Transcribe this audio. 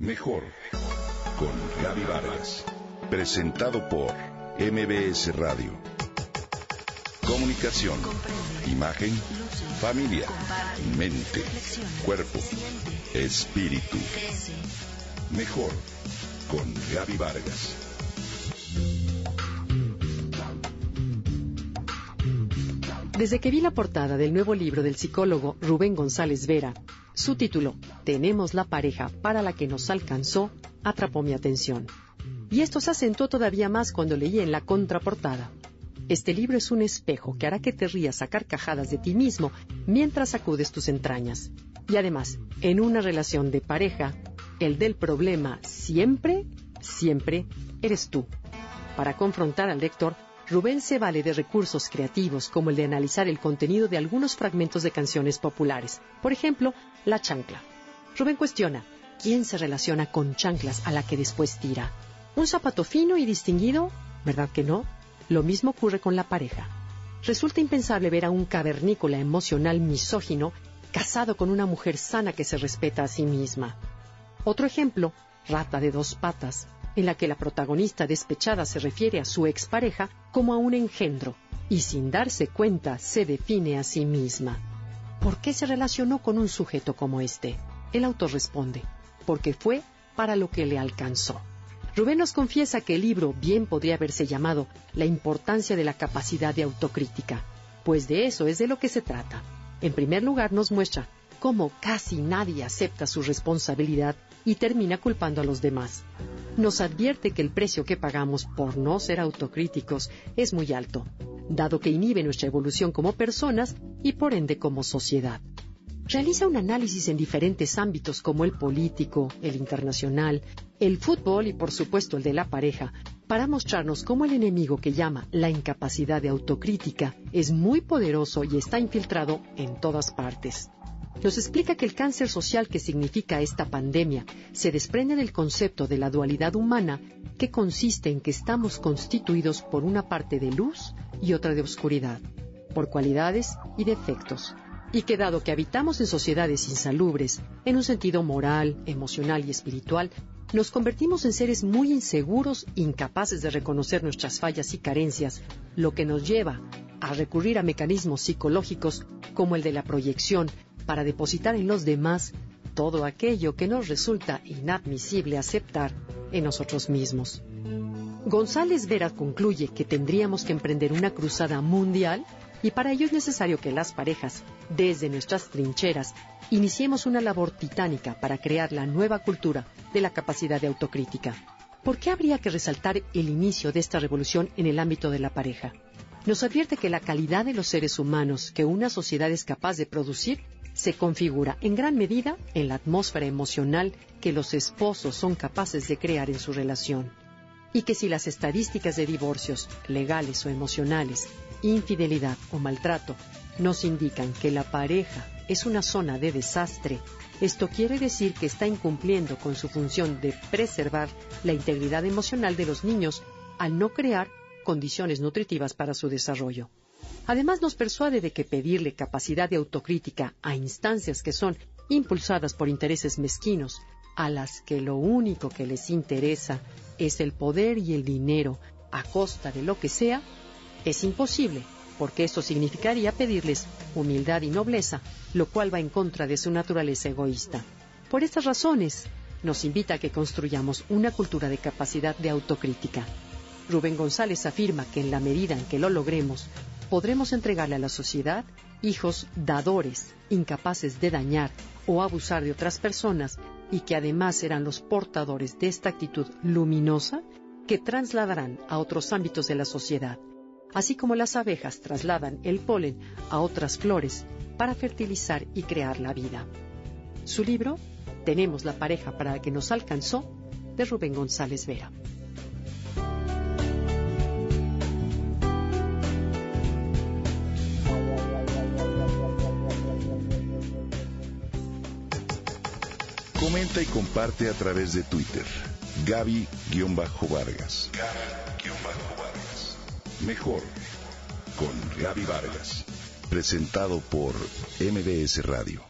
Mejor con Gaby Vargas. Presentado por MBS Radio. Comunicación, imagen, familia, mente, cuerpo, espíritu. Mejor con Gaby Vargas. Desde que vi la portada del nuevo libro del psicólogo Rubén González Vera, su título, Tenemos la pareja para la que nos alcanzó, atrapó mi atención. Y esto se acentuó todavía más cuando leí en la contraportada. Este libro es un espejo que hará que te rías a carcajadas de ti mismo mientras sacudes tus entrañas. Y además, en una relación de pareja, el del problema siempre, siempre eres tú. Para confrontar al lector, Rubén se vale de recursos creativos como el de analizar el contenido de algunos fragmentos de canciones populares. Por ejemplo, La chancla. Rubén cuestiona, ¿quién se relaciona con chanclas a la que después tira? ¿Un zapato fino y distinguido? ¿Verdad que no? Lo mismo ocurre con la pareja. Resulta impensable ver a un cavernícola emocional misógino casado con una mujer sana que se respeta a sí misma. Otro ejemplo, Rata de dos patas, en la que la protagonista despechada se refiere a su expareja como a un engendro y sin darse cuenta se define a sí misma. ¿Por qué se relacionó con un sujeto como este? El autor responde, porque fue para lo que le alcanzó. Rubén nos confiesa que el libro bien podría haberse llamado La importancia de la capacidad de autocrítica, pues de eso es de lo que se trata. En primer lugar nos muestra cómo casi nadie acepta su responsabilidad y termina culpando a los demás. Nos advierte que el precio que pagamos por no ser autocríticos es muy alto, dado que inhibe nuestra evolución como personas y por ende como sociedad. Realiza un análisis en diferentes ámbitos como el político, el internacional, el fútbol y por supuesto el de la pareja, para mostrarnos cómo el enemigo que llama la incapacidad de autocrítica es muy poderoso y está infiltrado en todas partes nos explica que el cáncer social que significa esta pandemia se desprende del concepto de la dualidad humana que consiste en que estamos constituidos por una parte de luz y otra de oscuridad, por cualidades y defectos, y que dado que habitamos en sociedades insalubres, en un sentido moral, emocional y espiritual, nos convertimos en seres muy inseguros, incapaces de reconocer nuestras fallas y carencias, lo que nos lleva a recurrir a mecanismos psicológicos como el de la proyección, para depositar en los demás todo aquello que nos resulta inadmisible aceptar en nosotros mismos. González Vera concluye que tendríamos que emprender una cruzada mundial y para ello es necesario que las parejas, desde nuestras trincheras, iniciemos una labor titánica para crear la nueva cultura de la capacidad de autocrítica. ¿Por qué habría que resaltar el inicio de esta revolución en el ámbito de la pareja? Nos advierte que la calidad de los seres humanos que una sociedad es capaz de producir se configura en gran medida en la atmósfera emocional que los esposos son capaces de crear en su relación. Y que si las estadísticas de divorcios, legales o emocionales, infidelidad o maltrato, nos indican que la pareja es una zona de desastre, esto quiere decir que está incumpliendo con su función de preservar la integridad emocional de los niños al no crear condiciones nutritivas para su desarrollo. Además, nos persuade de que pedirle capacidad de autocrítica a instancias que son impulsadas por intereses mezquinos, a las que lo único que les interesa es el poder y el dinero a costa de lo que sea, es imposible, porque esto significaría pedirles humildad y nobleza, lo cual va en contra de su naturaleza egoísta. Por estas razones, nos invita a que construyamos una cultura de capacidad de autocrítica. Rubén González afirma que en la medida en que lo logremos, podremos entregarle a la sociedad hijos dadores, incapaces de dañar o abusar de otras personas y que además serán los portadores de esta actitud luminosa que trasladarán a otros ámbitos de la sociedad, así como las abejas trasladan el polen a otras flores para fertilizar y crear la vida. Su libro, Tenemos la pareja para la que nos alcanzó, de Rubén González Vera. Comenta y comparte a través de Twitter. Gaby-Vargas. Gaby-Vargas. Mejor con Gaby Vargas. Presentado por MBS Radio.